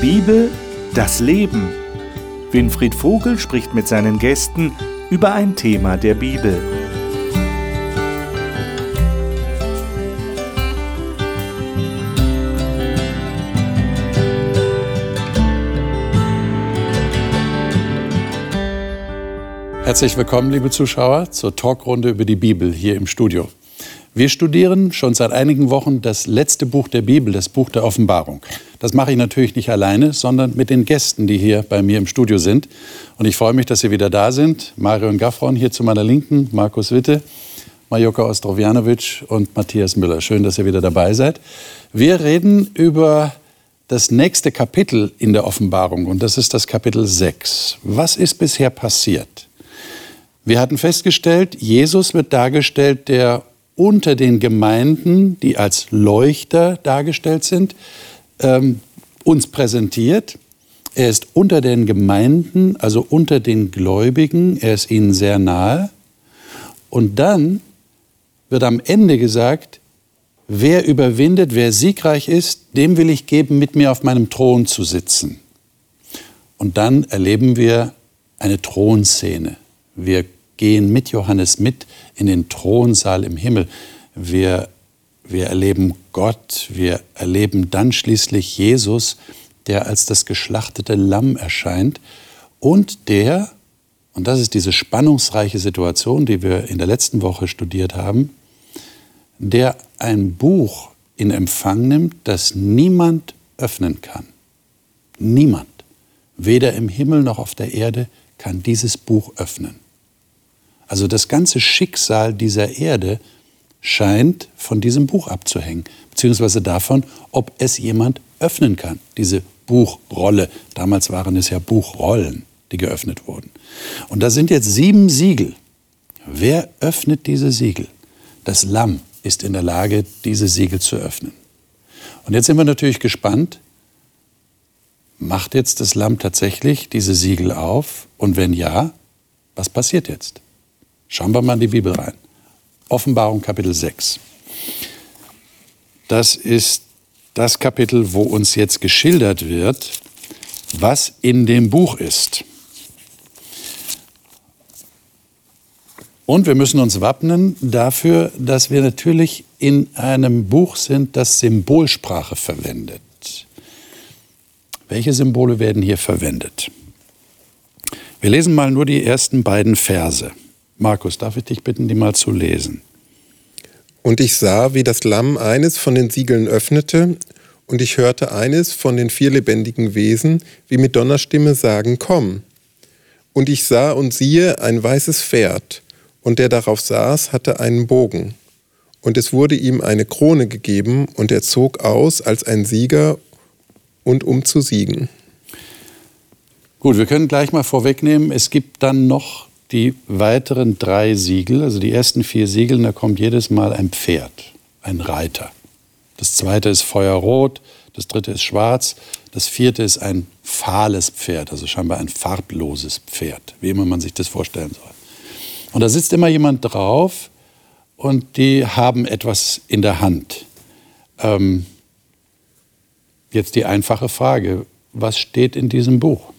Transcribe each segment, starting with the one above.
Bibel, das Leben. Winfried Vogel spricht mit seinen Gästen über ein Thema der Bibel. Herzlich willkommen, liebe Zuschauer, zur Talkrunde über die Bibel hier im Studio. Wir studieren schon seit einigen Wochen das letzte Buch der Bibel, das Buch der Offenbarung. Das mache ich natürlich nicht alleine, sondern mit den Gästen, die hier bei mir im Studio sind. Und ich freue mich, dass Sie wieder da sind. Marion Gaffron hier zu meiner Linken, Markus Witte, Majoka Ostrovjanovic und Matthias Müller. Schön, dass ihr wieder dabei seid. Wir reden über das nächste Kapitel in der Offenbarung und das ist das Kapitel 6. Was ist bisher passiert? Wir hatten festgestellt, Jesus wird dargestellt, der unter den Gemeinden, die als Leuchter dargestellt sind, ähm, uns präsentiert. Er ist unter den Gemeinden, also unter den Gläubigen, er ist ihnen sehr nahe. Und dann wird am Ende gesagt, wer überwindet, wer siegreich ist, dem will ich geben, mit mir auf meinem Thron zu sitzen. Und dann erleben wir eine Thronszene. Wir gehen mit Johannes mit in den Thronsaal im Himmel. Wir, wir erleben Gott, wir erleben dann schließlich Jesus, der als das geschlachtete Lamm erscheint und der, und das ist diese spannungsreiche Situation, die wir in der letzten Woche studiert haben, der ein Buch in Empfang nimmt, das niemand öffnen kann. Niemand, weder im Himmel noch auf der Erde, kann dieses Buch öffnen. Also das ganze Schicksal dieser Erde scheint von diesem Buch abzuhängen, beziehungsweise davon, ob es jemand öffnen kann, diese Buchrolle. Damals waren es ja Buchrollen, die geöffnet wurden. Und da sind jetzt sieben Siegel. Wer öffnet diese Siegel? Das Lamm ist in der Lage, diese Siegel zu öffnen. Und jetzt sind wir natürlich gespannt, macht jetzt das Lamm tatsächlich diese Siegel auf? Und wenn ja, was passiert jetzt? Schauen wir mal in die Bibel rein. Offenbarung Kapitel 6. Das ist das Kapitel, wo uns jetzt geschildert wird, was in dem Buch ist. Und wir müssen uns wappnen dafür, dass wir natürlich in einem Buch sind, das Symbolsprache verwendet. Welche Symbole werden hier verwendet? Wir lesen mal nur die ersten beiden Verse. Markus, darf ich dich bitten, die mal zu lesen? Und ich sah, wie das Lamm eines von den Siegeln öffnete, und ich hörte eines von den vier lebendigen Wesen, wie mit Donnerstimme sagen, komm. Und ich sah und siehe ein weißes Pferd, und der darauf saß, hatte einen Bogen. Und es wurde ihm eine Krone gegeben, und er zog aus als ein Sieger und um zu siegen. Gut, wir können gleich mal vorwegnehmen, es gibt dann noch die weiteren drei Siegel, also die ersten vier Siegel, da kommt jedes Mal ein Pferd, ein Reiter. Das zweite ist feuerrot, das dritte ist schwarz, das vierte ist ein fahles Pferd, also scheinbar ein farbloses Pferd, wie immer man sich das vorstellen soll. Und da sitzt immer jemand drauf und die haben etwas in der Hand. Ähm, jetzt die einfache Frage, was steht in diesem Buch?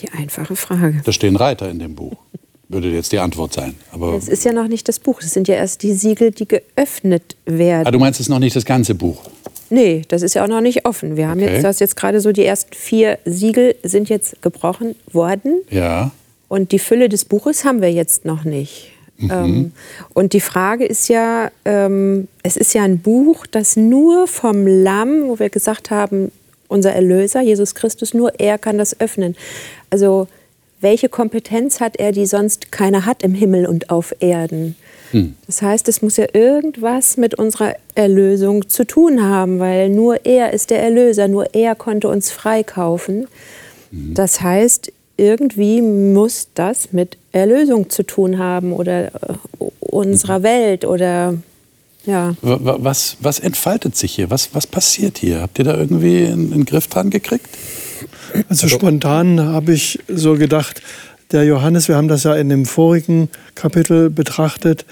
Die einfache Frage. Da stehen Reiter in dem Buch. Würde jetzt die Antwort sein. Aber es ist ja noch nicht das Buch. Das sind ja erst die Siegel, die geöffnet werden. Ah, du meinst, es ist noch nicht das ganze Buch? Nee, das ist ja auch noch nicht offen. Wir haben okay. jetzt, das jetzt gerade so, die ersten vier Siegel sind jetzt gebrochen worden. Ja. Und die Fülle des Buches haben wir jetzt noch nicht. Mhm. Ähm, und die Frage ist ja, ähm, es ist ja ein Buch, das nur vom Lamm, wo wir gesagt haben, unser Erlöser, Jesus Christus, nur er kann das öffnen. Also welche Kompetenz hat er, die sonst keiner hat im Himmel und auf Erden? Hm. Das heißt, es muss ja irgendwas mit unserer Erlösung zu tun haben, weil nur er ist der Erlöser, nur er konnte uns freikaufen. Hm. Das heißt, irgendwie muss das mit Erlösung zu tun haben oder äh, unserer hm. Welt oder ja. Was, was entfaltet sich hier? Was, was passiert hier? Habt ihr da irgendwie einen, einen Griff dran gekriegt? Also spontan habe ich so gedacht, der Johannes, wir haben das ja in dem vorigen Kapitel betrachtet,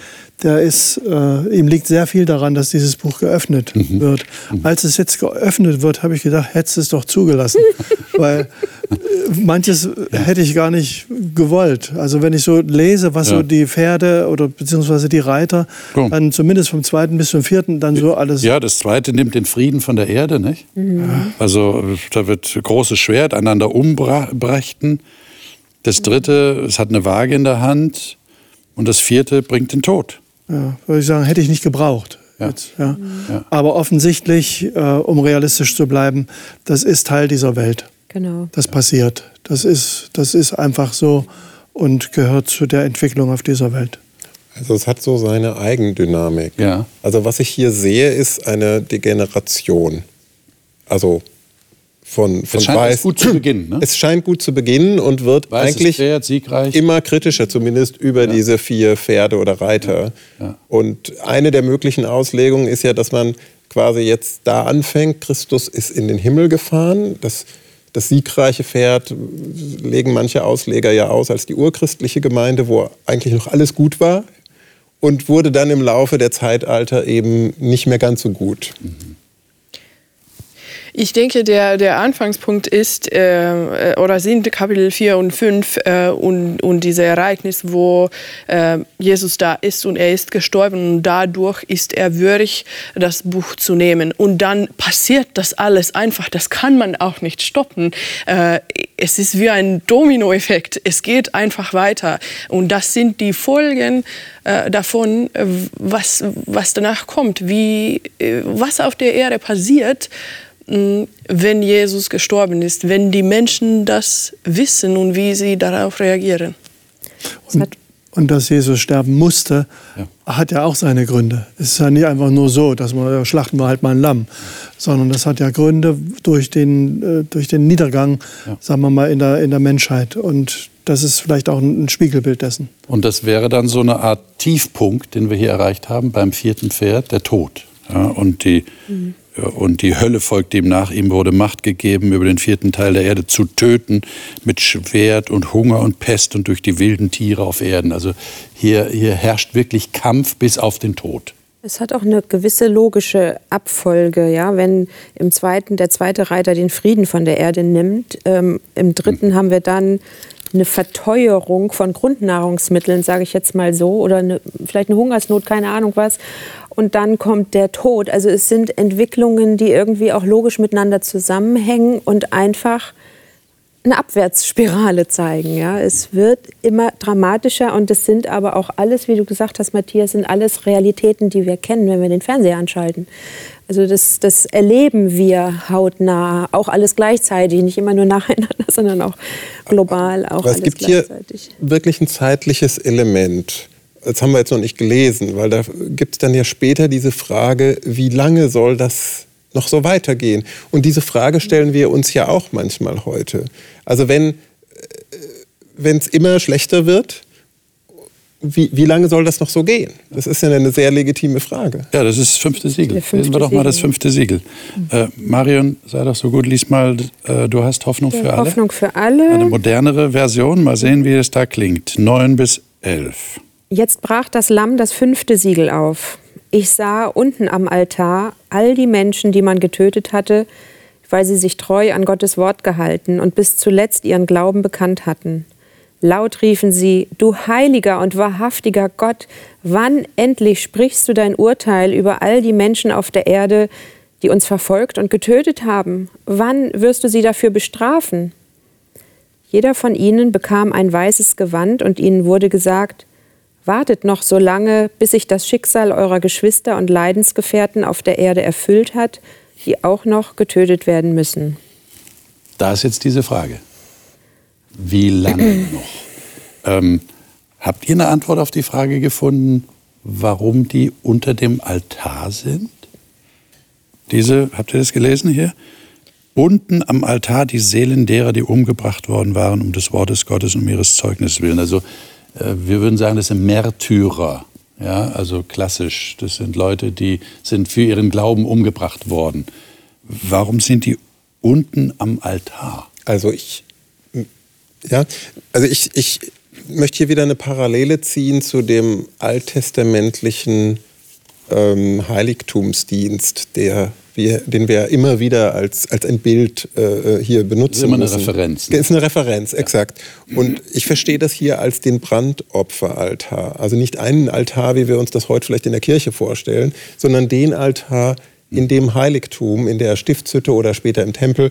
der ist, äh, ihm liegt sehr viel daran, dass dieses Buch geöffnet mhm. wird. Mhm. Als es jetzt geöffnet wird, habe ich gedacht, hättest es doch zugelassen. Weil äh, manches ja. hätte ich gar nicht gewollt. Also wenn ich so lese, was ja. so die Pferde oder beziehungsweise die Reiter, Komm. dann zumindest vom zweiten bis zum vierten dann so alles. Ja, das zweite nimmt den Frieden von der Erde, nicht? Mhm. Also da wird großes Schwert einander umbrächten. Das dritte, es hat eine Waage in der Hand. Und das vierte bringt den Tod. Ja, würde ich sagen, hätte ich nicht gebraucht. Ja. Jetzt, ja. ja. Aber offensichtlich, äh, um realistisch zu bleiben, das ist Teil dieser Welt. Genau. Das passiert. Das ist, das ist einfach so und gehört zu der Entwicklung auf dieser Welt. Also es hat so seine Eigendynamik. Ja. Also was ich hier sehe, ist eine Degeneration. Also von, von es scheint Weiß. gut zu beginnen. Ne? Es scheint gut zu beginnen und wird Weiß eigentlich Pferd, immer kritischer, zumindest über ja. diese vier Pferde oder Reiter. Ja. Ja. Und eine der möglichen Auslegungen ist ja, dass man quasi jetzt da anfängt. Christus ist in den Himmel gefahren. Das, das siegreiche Pferd legen manche Ausleger ja aus als die urchristliche Gemeinde, wo eigentlich noch alles gut war und wurde dann im Laufe der Zeitalter eben nicht mehr ganz so gut. Mhm. Ich denke, der, der Anfangspunkt ist äh, oder sind Kapitel 4 und 5 äh, und, und diese Ereignis, wo äh, Jesus da ist und er ist gestorben und dadurch ist er würdig, das Buch zu nehmen. Und dann passiert das alles einfach. Das kann man auch nicht stoppen. Äh, es ist wie ein Dominoeffekt. Es geht einfach weiter. Und das sind die Folgen äh, davon, äh, was, was danach kommt, wie, was auf der Erde passiert wenn Jesus gestorben ist, wenn die Menschen das wissen und wie sie darauf reagieren. Und, und dass Jesus sterben musste, ja. hat ja auch seine Gründe. Es ist ja nicht einfach nur so, dass man ja, schlachten wir halt mal ein Lamm, sondern das hat ja Gründe durch den, äh, durch den Niedergang, ja. sagen wir mal, in der, in der Menschheit. Und das ist vielleicht auch ein Spiegelbild dessen. Und das wäre dann so eine Art Tiefpunkt, den wir hier erreicht haben beim vierten Pferd, der Tod. Ja, und die mhm und die Hölle folgt ihm nach. Ihm wurde Macht gegeben, über den vierten Teil der Erde zu töten, mit Schwert und Hunger und Pest und durch die wilden Tiere auf Erden. Also hier, hier herrscht wirklich Kampf bis auf den Tod. Es hat auch eine gewisse logische Abfolge, ja. Wenn im zweiten der zweite Reiter den Frieden von der Erde nimmt, ähm, im dritten mhm. haben wir dann eine Verteuerung von Grundnahrungsmitteln, sage ich jetzt mal so, oder eine, vielleicht eine Hungersnot, keine Ahnung was und dann kommt der Tod. Also es sind Entwicklungen, die irgendwie auch logisch miteinander zusammenhängen und einfach eine Abwärtsspirale zeigen. Ja. Es wird immer dramatischer und es sind aber auch alles, wie du gesagt hast, Matthias, sind alles Realitäten, die wir kennen, wenn wir den Fernseher anschalten. Also das, das erleben wir hautnah, auch alles gleichzeitig, nicht immer nur nacheinander, sondern auch global. Auch aber es gibt hier wirklich ein zeitliches Element das haben wir jetzt noch nicht gelesen, weil da gibt es dann ja später diese Frage, wie lange soll das noch so weitergehen? Und diese Frage stellen wir uns ja auch manchmal heute. Also wenn äh, es immer schlechter wird, wie, wie, lange soll das noch so gehen? Das ist ja eine sehr legitime Frage. Ja, das ist das fünfte Siegel. Fünfte Lesen wir doch mal das fünfte Siegel. Äh, Marion, sei doch so gut, lies mal, äh, du hast Hoffnung für alle. Hoffnung für alle. Eine modernere Version, mal sehen, wie es da klingt. Neun bis elf. Jetzt brach das Lamm das fünfte Siegel auf. Ich sah unten am Altar all die Menschen, die man getötet hatte, weil sie sich treu an Gottes Wort gehalten und bis zuletzt ihren Glauben bekannt hatten. Laut riefen sie, du heiliger und wahrhaftiger Gott, wann endlich sprichst du dein Urteil über all die Menschen auf der Erde, die uns verfolgt und getötet haben? Wann wirst du sie dafür bestrafen? Jeder von ihnen bekam ein weißes Gewand und ihnen wurde gesagt, Wartet noch so lange, bis sich das Schicksal eurer Geschwister und Leidensgefährten auf der Erde erfüllt hat, die auch noch getötet werden müssen. Da ist jetzt diese Frage. Wie lange noch? Ähm, habt ihr eine Antwort auf die Frage gefunden, warum die unter dem Altar sind? Diese, habt ihr das gelesen hier? Unten am Altar die Seelen derer, die umgebracht worden waren, um des Wortes Gottes und um ihres Zeugnisses willen. Also wir würden sagen, das sind Märtyrer. Ja, also klassisch. Das sind Leute, die sind für ihren Glauben umgebracht worden. Warum sind die unten am Altar? Also ich, Ja, also ich, ich möchte hier wieder eine Parallele ziehen zu dem alttestamentlichen ähm, Heiligtumsdienst, der wir, den wir immer wieder als, als ein Bild äh, hier benutzen. Das ist immer eine müssen. Referenz. Ne? Ist eine Referenz, ja. exakt. Und ich verstehe das hier als den Brandopferaltar. Also nicht einen Altar, wie wir uns das heute vielleicht in der Kirche vorstellen, sondern den Altar in dem Heiligtum, in der Stiftshütte oder später im Tempel,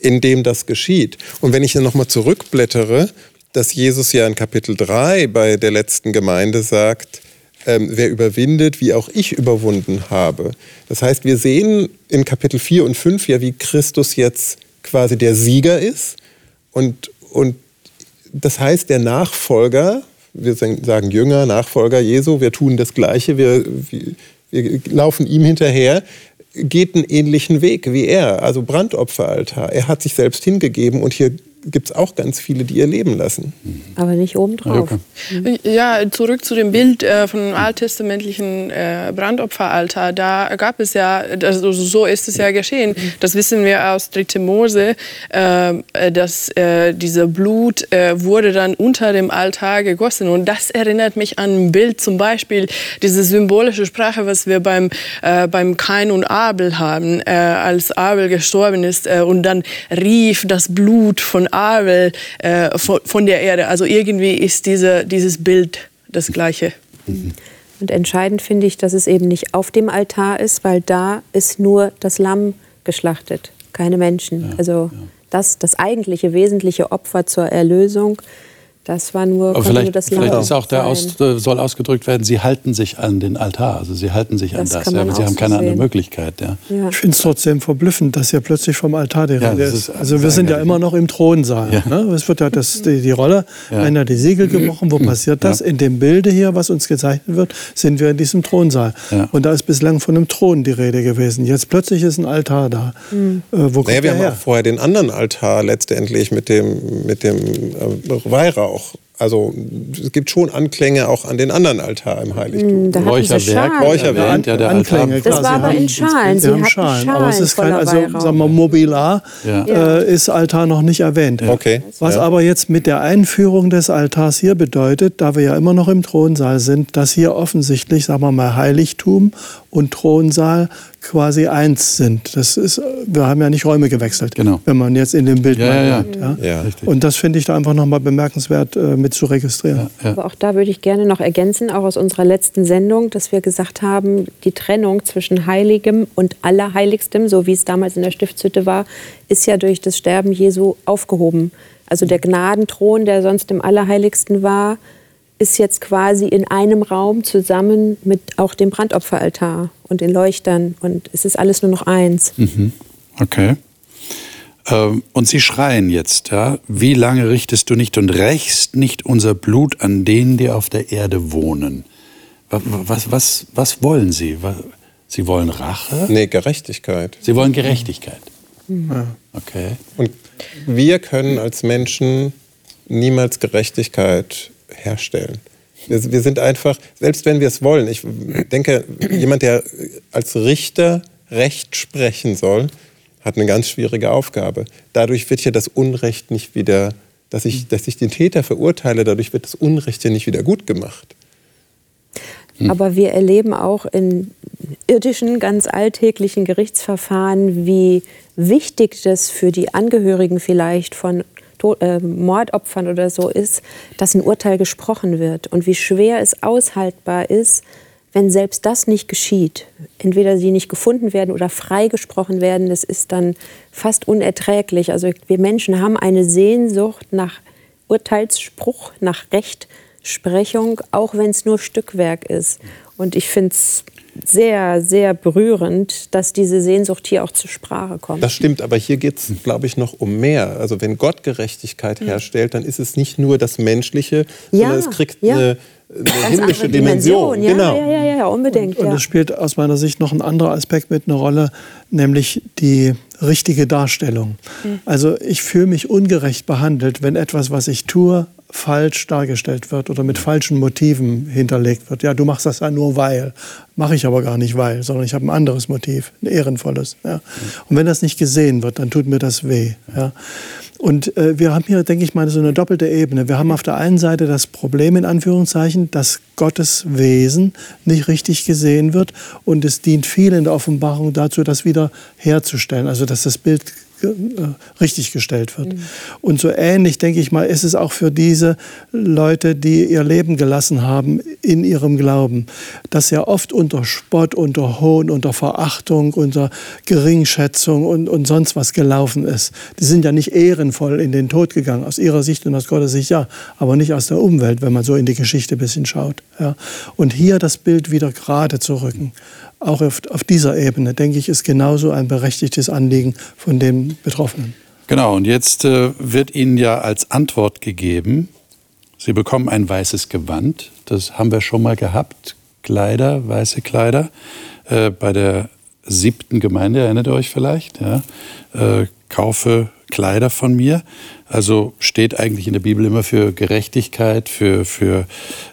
in dem das geschieht. Und wenn ich dann nochmal zurückblättere, dass Jesus ja in Kapitel 3 bei der letzten Gemeinde sagt, ähm, wer überwindet, wie auch ich überwunden habe. Das heißt, wir sehen in Kapitel 4 und 5 ja, wie Christus jetzt quasi der Sieger ist. Und, und das heißt, der Nachfolger, wir sagen Jünger, Nachfolger Jesu, wir tun das Gleiche, wir, wir, laufen ihm hinterher, geht einen ähnlichen Weg wie er, also Brandopferaltar. Er hat sich selbst hingegeben und hier gibt es auch ganz viele, die ihr Leben lassen. Aber nicht obendrauf. Ja, zurück zu dem Bild äh, von alttestamentlichen äh, Brandopferaltar. Da gab es ja, also so ist es ja geschehen. Das wissen wir aus 3. Mose, äh, dass äh, dieser Blut äh, wurde dann unter dem Altar gegossen. Und das erinnert mich an ein Bild, zum Beispiel diese symbolische Sprache, was wir beim, äh, beim Kain und Abel haben, als Abel gestorben ist und dann rief das Blut von Abel äh, von, von, der Erde. Also irgendwie ist diese, dieses Bild das gleiche. Und entscheidend finde ich, dass es eben nicht auf dem Altar ist, weil da ist nur das Lamm geschlachtet, keine Menschen. Ja, also das, das eigentliche, wesentliche Opfer zur Erlösung das war nur, Aber vielleicht, nur das Vielleicht ist auch der aus, soll ausgedrückt werden, sie halten sich an den Altar, also sie halten sich das an das, ja, aber sie haben keine so andere Möglichkeit. Ja. Ja. Ich finde es trotzdem verblüffend, dass hier plötzlich vom Altar die Rede ist. Also wir sind ja immer noch im Thronsaal. Ne? Es wird ja das, die, die Rolle, einer die Siegel gebrochen, wo passiert das? In dem Bilde hier, was uns gezeichnet wird, sind wir in diesem Thronsaal. Und da ist bislang von einem Thron die Rede gewesen. Jetzt plötzlich ist ein Altar da. Mhm. Äh, wo naja, wir haben her? auch vorher den anderen Altar letztendlich mit dem, mit dem äh, Weihrauch auch. Also es gibt schon Anklänge auch an den anderen Altar im Heiligtum. Da Räucherwerk, Räucherwerk, ja, der Anklänge. Altar. Das war aber in Schalen. Sie haben Schalen. Schalen. Aber es ist kein, also sagen wir Mobilar ja. äh, ist Altar noch nicht erwähnt. Okay. Was ja. aber jetzt mit der Einführung des Altars hier bedeutet, da wir ja immer noch im Thronsaal sind, dass hier offensichtlich, sagen wir mal, Heiligtum und Thronsaal quasi eins sind. Das ist, wir haben ja nicht Räume gewechselt, genau. wenn man jetzt in dem Bild ja, mal ja, ja. ja. Und das finde ich da einfach nochmal bemerkenswert äh, mit zu registrieren. Aber auch da würde ich gerne noch ergänzen, auch aus unserer letzten Sendung, dass wir gesagt haben, die Trennung zwischen Heiligem und Allerheiligstem, so wie es damals in der Stiftshütte war, ist ja durch das Sterben Jesu aufgehoben. Also der Gnadenthron, der sonst im Allerheiligsten war, ist jetzt quasi in einem Raum zusammen mit auch dem Brandopferaltar und den Leuchtern. Und es ist alles nur noch eins. Mhm. Okay. Ähm, und sie schreien jetzt, ja, wie lange richtest du nicht und rächst nicht unser Blut an denen, die auf der Erde wohnen? Was, was, was wollen sie? Sie wollen Rache? Nee, Gerechtigkeit. Sie wollen Gerechtigkeit. Mhm. Okay. Und wir können als Menschen niemals Gerechtigkeit herstellen. Wir, sind einfach, selbst wenn wir es wollen, ich denke, jemand, der als Richter Recht sprechen soll, hat eine ganz schwierige Aufgabe. Dadurch wird ja das Unrecht nicht wieder, dass ich, dass ich den Täter verurteile, dadurch wird das Unrecht ja nicht wieder gut gemacht. Hm. Aber wir erleben auch in irdischen, ganz alltäglichen Gerichtsverfahren, wie wichtig das für die Angehörigen vielleicht von äh, Mordopfern oder so ist, dass ein Urteil gesprochen wird und wie schwer es aushaltbar ist, wenn selbst das nicht geschieht. Entweder sie nicht gefunden werden oder freigesprochen werden, das ist dann fast unerträglich. Also wir Menschen haben eine Sehnsucht nach Urteilsspruch, nach Rechtsprechung, auch wenn es nur Stückwerk ist. Und ich finde es sehr, sehr berührend, dass diese Sehnsucht hier auch zur Sprache kommt. Das stimmt, aber hier geht es, glaube ich, noch um mehr. Also wenn Gott Gerechtigkeit herstellt, dann ist es nicht nur das Menschliche, ja, sondern es kriegt ja. eine, eine himmlische Dimension. Dimension. Ja, genau. ja, ja, ja, unbedingt. Und, und es spielt aus meiner Sicht noch ein anderer Aspekt mit eine Rolle, nämlich die richtige Darstellung. Mhm. Also ich fühle mich ungerecht behandelt, wenn etwas, was ich tue, falsch dargestellt wird oder mit falschen Motiven hinterlegt wird. Ja, du machst das ja nur weil. Mache ich aber gar nicht weil, sondern ich habe ein anderes Motiv, ein ehrenvolles. Ja. Und wenn das nicht gesehen wird, dann tut mir das weh. Ja. Und äh, wir haben hier, denke ich mal, so eine doppelte Ebene. Wir haben auf der einen Seite das Problem in Anführungszeichen, dass Gottes Wesen nicht richtig gesehen wird und es dient viel in der Offenbarung dazu, das wieder herzustellen, also dass das Bild richtig gestellt wird. Mhm. Und so ähnlich, denke ich mal, ist es auch für diese Leute, die ihr Leben gelassen haben in ihrem Glauben, das ja oft unter Spott, unter Hohn, unter Verachtung, unter Geringschätzung und, und sonst was gelaufen ist. Die sind ja nicht ehrenvoll in den Tod gegangen, aus ihrer Sicht und aus Gottes Sicht ja, aber nicht aus der Umwelt, wenn man so in die Geschichte ein bisschen schaut. Ja. Und hier das Bild wieder gerade zu rücken auch auf, auf dieser Ebene, denke ich, ist genauso ein berechtigtes Anliegen von Betroffenen. Genau, und jetzt äh, wird Ihnen ja als Antwort gegeben, Sie bekommen ein weißes Gewand. Das haben wir schon mal gehabt. Kleider, weiße Kleider. Äh, bei der siebten Gemeinde, erinnert ihr euch vielleicht? Ja? Äh, kaufe Kleider von mir. Also steht eigentlich in der Bibel immer für Gerechtigkeit, für, für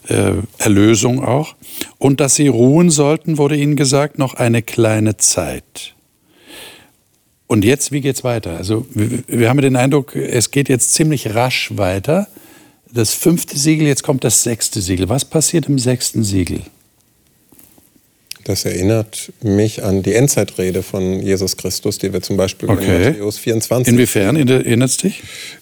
äh, Erlösung auch. Und dass sie ruhen sollten, wurde ihnen gesagt, noch eine kleine Zeit. Und jetzt, wie geht's weiter? Also wir, wir haben den Eindruck, es geht jetzt ziemlich rasch weiter. Das fünfte Siegel, jetzt kommt das sechste Siegel. Was passiert im sechsten Siegel? Das erinnert mich an die Endzeitrede von Jesus Christus, die wir zum Beispiel okay. in Matthäus 24. Inwiefern erinnert es dich?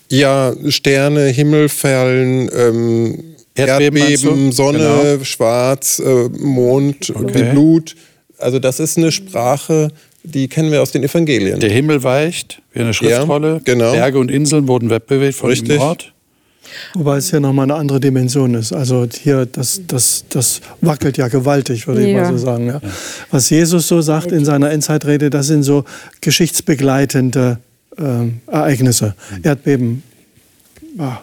Ja, Sterne, Himmel fallen, ähm, Erdbeben, Erdbeben Sonne, genau. Schwarz, äh, Mond, okay. Blut. Also das ist eine Sprache, die kennen wir aus den Evangelien. Der Himmel weicht wie eine Schriftrolle. Ja, genau. Berge und Inseln wurden wegbewegt von Richtig. dem Ort. Wobei es hier nochmal eine andere Dimension ist. Also hier, das, das, das wackelt ja gewaltig, würde ja. ich mal so sagen. Ja. Was Jesus so sagt in seiner Endzeitrede, das sind so geschichtsbegleitende äh, Ereignisse. Mhm. Erdbeben, ah,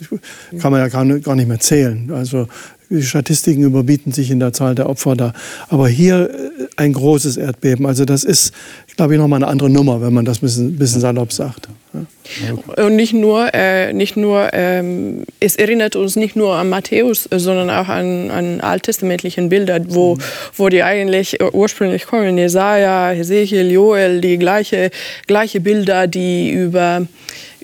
kann man ja gar nicht mehr zählen. Also die Statistiken überbieten sich in der Zahl der Opfer da. Aber hier äh, ein großes Erdbeben. Also das ist, glaube ich, nochmal eine andere Nummer, wenn man das ein bisschen, bisschen salopp sagt. Ja. Und nicht nur, äh, nicht nur ähm, es erinnert uns nicht nur an Matthäus, sondern auch an, an alttestamentlichen Bilder, wo, mhm. wo die eigentlich ursprünglich kommen. Jesaja, Hesekiel, Joel, die gleiche, gleiche Bilder, die über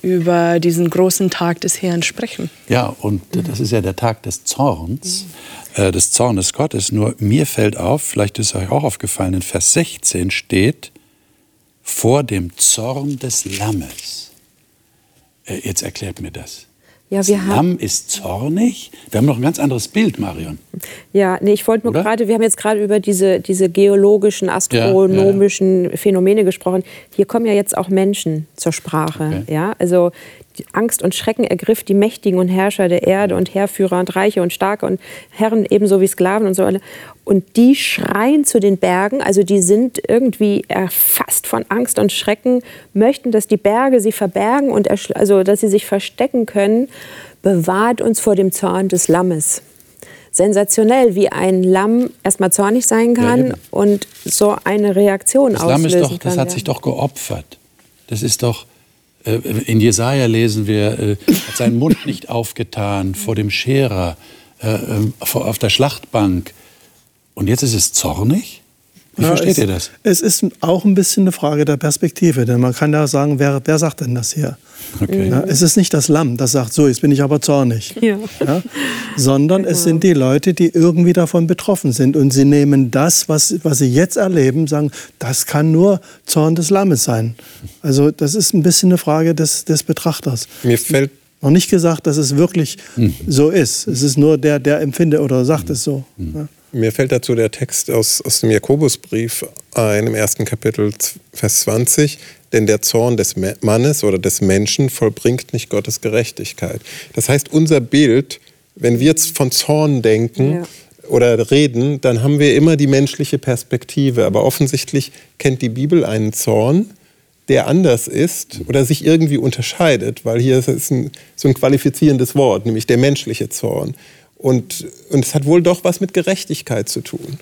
über diesen großen Tag des Herrn sprechen. Ja, und das ist ja der Tag des Zorns, äh, des Zornes Gottes. Nur mir fällt auf, vielleicht ist euch auch aufgefallen, in Vers 16 steht, vor dem Zorn des Lammes. Äh, jetzt erklärt mir das. Ja, das Lamm ist zornig. Wir haben noch ein ganz anderes Bild, Marion. Ja, nee, ich wollte nur gerade, wir haben jetzt gerade über diese, diese geologischen, astronomischen ja, ja. Phänomene gesprochen. Hier kommen ja jetzt auch Menschen zur Sprache. Okay. Ja, also Angst und Schrecken ergriff die Mächtigen und Herrscher der Erde und Herrführer und Reiche und Starke und Herren ebenso wie Sklaven und so. Und die schreien zu den Bergen, also die sind irgendwie erfasst von Angst und Schrecken, möchten, dass die Berge sie verbergen und also dass sie sich verstecken können. Bewahrt uns vor dem Zorn des Lammes. Sensationell, wie ein Lamm erstmal zornig sein kann ja, und so eine Reaktion das auslösen Lamm ist doch, Das hat ja. sich doch geopfert. Das ist doch in Jesaja lesen wir, äh, hat seinen Mund nicht aufgetan vor dem Scherer, äh, auf der Schlachtbank. Und jetzt ist es zornig? Wie ja, versteht es, ihr das? Es ist auch ein bisschen eine Frage der Perspektive, denn man kann ja sagen, wer, wer sagt denn das hier? Okay. Ja, es ist nicht das Lamm, das sagt, so, jetzt bin ich aber zornig. Ja. Ja, sondern genau. es sind die Leute, die irgendwie davon betroffen sind. Und sie nehmen das, was, was sie jetzt erleben, sagen, das kann nur Zorn des Lammes sein. Also das ist ein bisschen eine Frage des, des Betrachters. Mir fällt noch nicht gesagt, dass es wirklich hm. so ist. Es ist nur der, der empfindet oder sagt hm. es so. Hm. Mir fällt dazu der Text aus, aus dem Jakobusbrief ein, im ersten Kapitel, Vers 20. Denn der Zorn des Mannes oder des Menschen vollbringt nicht Gottes Gerechtigkeit. Das heißt, unser Bild, wenn wir jetzt von Zorn denken, ja oder reden, dann haben wir immer die menschliche Perspektive. Aber offensichtlich kennt die Bibel einen Zorn, der anders ist oder sich irgendwie unterscheidet, weil hier ist ein, so ein qualifizierendes Wort, nämlich der menschliche Zorn. Und, und es hat wohl doch was mit Gerechtigkeit zu tun.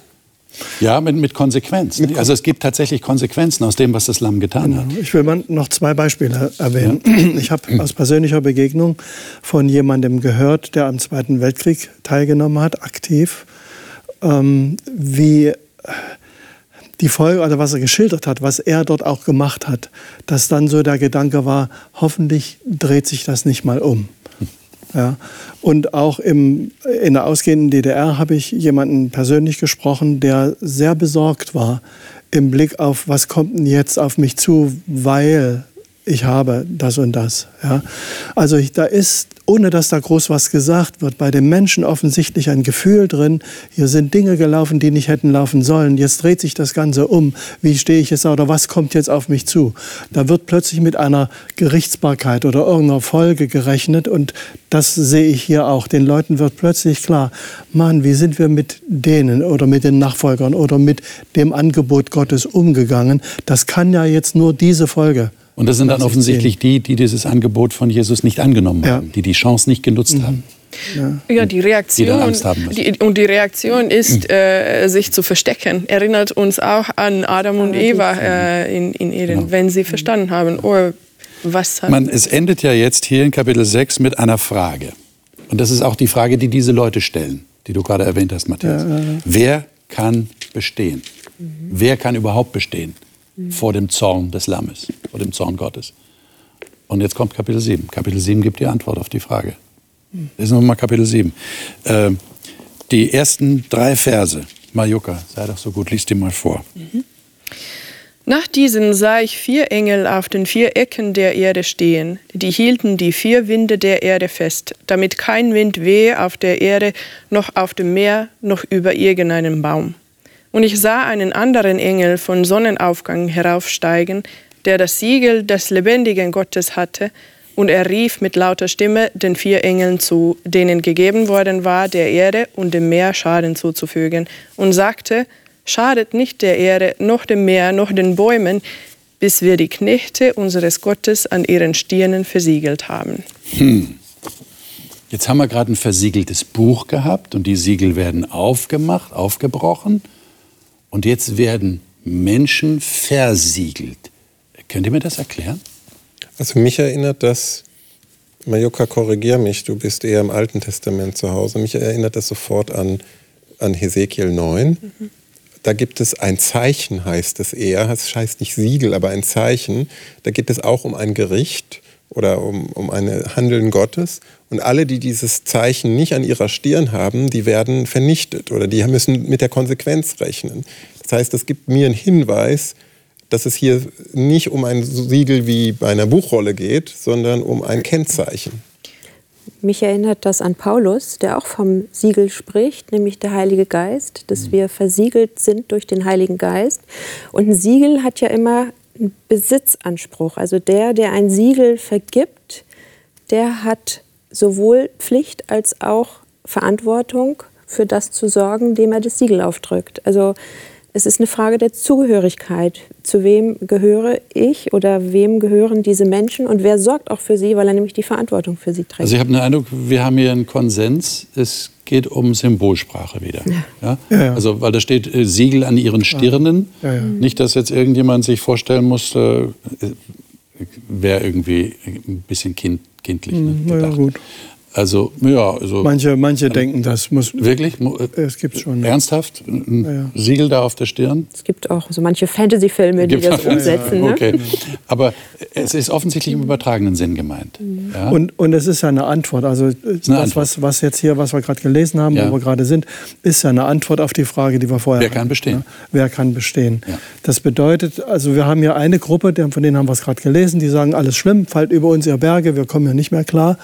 Ja, mit, mit Konsequenz. Ne? Also es gibt tatsächlich Konsequenzen aus dem, was das Lamm getan hat. Genau. Ich will mal noch zwei Beispiele erwähnen. Ja. Ich habe aus persönlicher Begegnung von jemandem gehört, der am Zweiten Weltkrieg teilgenommen hat, aktiv, ähm, wie die Folge, also was er geschildert hat, was er dort auch gemacht hat, dass dann so der Gedanke war, hoffentlich dreht sich das nicht mal um. Ja. Und auch im, in der ausgehenden DDR habe ich jemanden persönlich gesprochen, der sehr besorgt war im Blick auf, was kommt denn jetzt auf mich zu, weil ich habe das und das. Ja. Also ich, da ist, ohne dass da groß was gesagt wird, bei den Menschen offensichtlich ein Gefühl drin, hier sind Dinge gelaufen, die nicht hätten laufen sollen. Jetzt dreht sich das Ganze um. Wie stehe ich jetzt oder was kommt jetzt auf mich zu? Da wird plötzlich mit einer Gerichtsbarkeit oder irgendeiner Folge gerechnet und das sehe ich hier auch. Den Leuten wird plötzlich klar, Mann, wie sind wir mit denen oder mit den Nachfolgern oder mit dem Angebot Gottes umgegangen? Das kann ja jetzt nur diese Folge und das sind dann offensichtlich die, die dieses Angebot von Jesus nicht angenommen ja. haben, die die Chance nicht genutzt mhm. haben. Ja. ja, die Reaktion, die die, und die Reaktion ist, mhm. äh, sich zu verstecken. Erinnert uns auch an Adam und Eva äh, in, in Eden, genau. wenn sie verstanden haben, oh, was hat Man, Es endet ja jetzt hier in Kapitel 6 mit einer Frage. Und das ist auch die Frage, die diese Leute stellen, die du gerade erwähnt hast, Matthias. Ja, Wer kann bestehen? Mhm. Wer kann überhaupt bestehen? Vor dem Zorn des Lammes, vor dem Zorn Gottes. Und jetzt kommt Kapitel 7. Kapitel 7 gibt die Antwort auf die Frage. Das ist nochmal Kapitel 7. Äh, die ersten drei Verse. Majuka, sei doch so gut, lies die mal vor. Mhm. Nach diesem sah ich vier Engel auf den vier Ecken der Erde stehen. Die hielten die vier Winde der Erde fest, damit kein Wind wehe auf der Erde, noch auf dem Meer, noch über irgendeinen Baum. Und ich sah einen anderen Engel von Sonnenaufgang heraufsteigen, der das Siegel des lebendigen Gottes hatte, und er rief mit lauter Stimme den vier Engeln zu, denen gegeben worden war, der Erde und dem Meer Schaden zuzufügen, und sagte, Schadet nicht der Erde, noch dem Meer, noch den Bäumen, bis wir die Knechte unseres Gottes an ihren Stirnen versiegelt haben. Hm. Jetzt haben wir gerade ein versiegeltes Buch gehabt und die Siegel werden aufgemacht, aufgebrochen. Und jetzt werden Menschen versiegelt. Könnt ihr mir das erklären? Also mich erinnert das, Majoka, korrigier mich, du bist eher im Alten Testament zu Hause. Mich erinnert das sofort an, an Hesekiel 9. Mhm. Da gibt es ein Zeichen, heißt es eher. Es heißt nicht Siegel, aber ein Zeichen. Da geht es auch um ein Gericht oder um, um ein Handeln Gottes. Und alle, die dieses Zeichen nicht an ihrer Stirn haben, die werden vernichtet oder die müssen mit der Konsequenz rechnen. Das heißt, es gibt mir einen Hinweis, dass es hier nicht um ein Siegel wie bei einer Buchrolle geht, sondern um ein Kennzeichen. Mich erinnert das an Paulus, der auch vom Siegel spricht, nämlich der Heilige Geist, dass mhm. wir versiegelt sind durch den Heiligen Geist. Und ein Siegel hat ja immer einen Besitzanspruch. Also der, der ein Siegel vergibt, der hat sowohl Pflicht als auch Verantwortung für das zu sorgen, dem er das Siegel aufdrückt. Also es ist eine Frage der Zugehörigkeit. Zu wem gehöre ich oder wem gehören diese Menschen und wer sorgt auch für sie, weil er nämlich die Verantwortung für sie trägt. Also ich habe den Eindruck, wir haben hier einen Konsens. Es geht um Symbolsprache wieder. Ja. Ja? Ja, also weil da steht äh, Siegel an ihren Stirnen. Nicht, dass jetzt irgendjemand sich vorstellen muss, äh, wäre irgendwie ein bisschen kind, kindlich. Ne, hm, ja, gut. Also, ja, also. Manche, manche ähm, denken, das muss. Wirklich? Es gibt schon. Ernsthaft? Ein ja, ja. Siegel da auf der Stirn? Es gibt auch so manche Fantasy-Filme, die das umsetzen. Ja, ne? okay. Aber es ist offensichtlich im übertragenen Sinn gemeint. Mhm. Und, und es ist ja eine Antwort. Also, eine das, Antwort. Was, was jetzt hier, was wir gerade gelesen haben, wo wir gerade sind, ist ja eine Antwort auf die Frage, die wir vorher Wer kann bestehen? Ne? Wer kann bestehen? Das bedeutet, also, wir haben hier eine Gruppe, von denen haben wir es gerade gelesen, die sagen, alles schlimm, fallt über uns ihr Berge, wir kommen ja nicht mehr klar.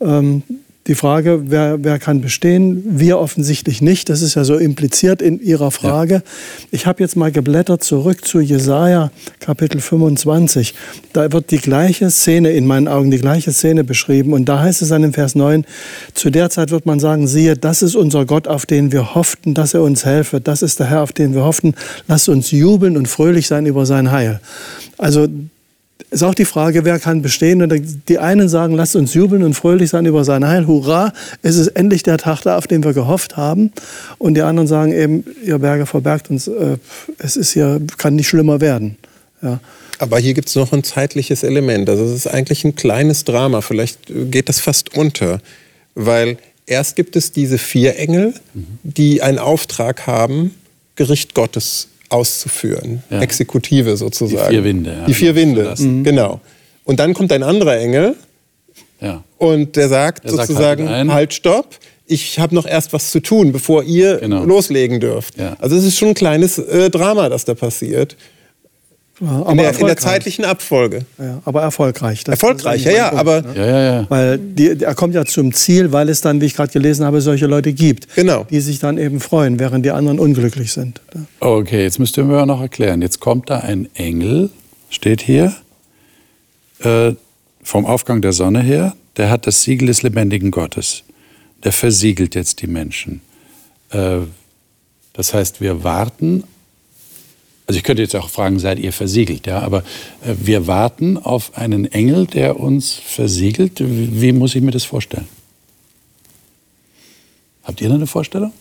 Ähm, die Frage, wer, wer kann bestehen? Wir offensichtlich nicht. Das ist ja so impliziert in Ihrer Frage. Ja. Ich habe jetzt mal geblättert zurück zu Jesaja Kapitel 25. Da wird die gleiche Szene, in meinen Augen die gleiche Szene beschrieben. Und da heißt es dann im Vers 9, zu der Zeit wird man sagen, siehe, das ist unser Gott, auf den wir hofften, dass er uns helfe. Das ist der Herr, auf den wir hofften. Lasst uns jubeln und fröhlich sein über sein Heil. Also ist auch die Frage, wer kann bestehen. Und die einen sagen, lasst uns jubeln und fröhlich sein über sein Heil. Hurra, es ist endlich der Tag da, auf den wir gehofft haben. Und die anderen sagen eben, ihr Berge verbergt uns, äh, es ist ja, kann nicht schlimmer werden. Ja. Aber hier gibt es noch ein zeitliches Element. Also es ist eigentlich ein kleines Drama. Vielleicht geht das fast unter. Weil erst gibt es diese vier Engel, die einen Auftrag haben, Gericht Gottes auszuführen. Ja. Exekutive sozusagen. Die vier Winde. Ja. Die vier Winde, mhm. genau. Und dann kommt ein anderer Engel ja. und der sagt der sozusagen, sagt halt, halt, stopp, ich habe noch erst was zu tun, bevor ihr genau. loslegen dürft. Also es ist schon ein kleines äh, Drama, das da passiert. Ja, in, der, in, der, zeitlichen Abfolge. Ja, aber erfolgreich. Das erfolgreich, ja, ja, aber. Ja, ja, ja. Weil die, er kommt ja zum Ziel, weil es dann, wie ich gerade gelesen habe, solche Leute gibt, genau. die sich dann eben freuen, während die anderen unglücklich sind. Okay, jetzt müsst ihr mir noch erklären. Jetzt kommt da ein Engel, steht hier, äh, vom Aufgang der Sonne her, der hat das Siegel des lebendigen Gottes. Der versiegelt jetzt die Menschen. Äh, das heißt, wir warten also ich könnte jetzt auch fragen, seid ihr versiegelt? Ja, aber äh, wir warten auf einen Engel, der uns versiegelt. Wie, muss ich mir das vorstellen? Habt ihr da eine Vorstellung?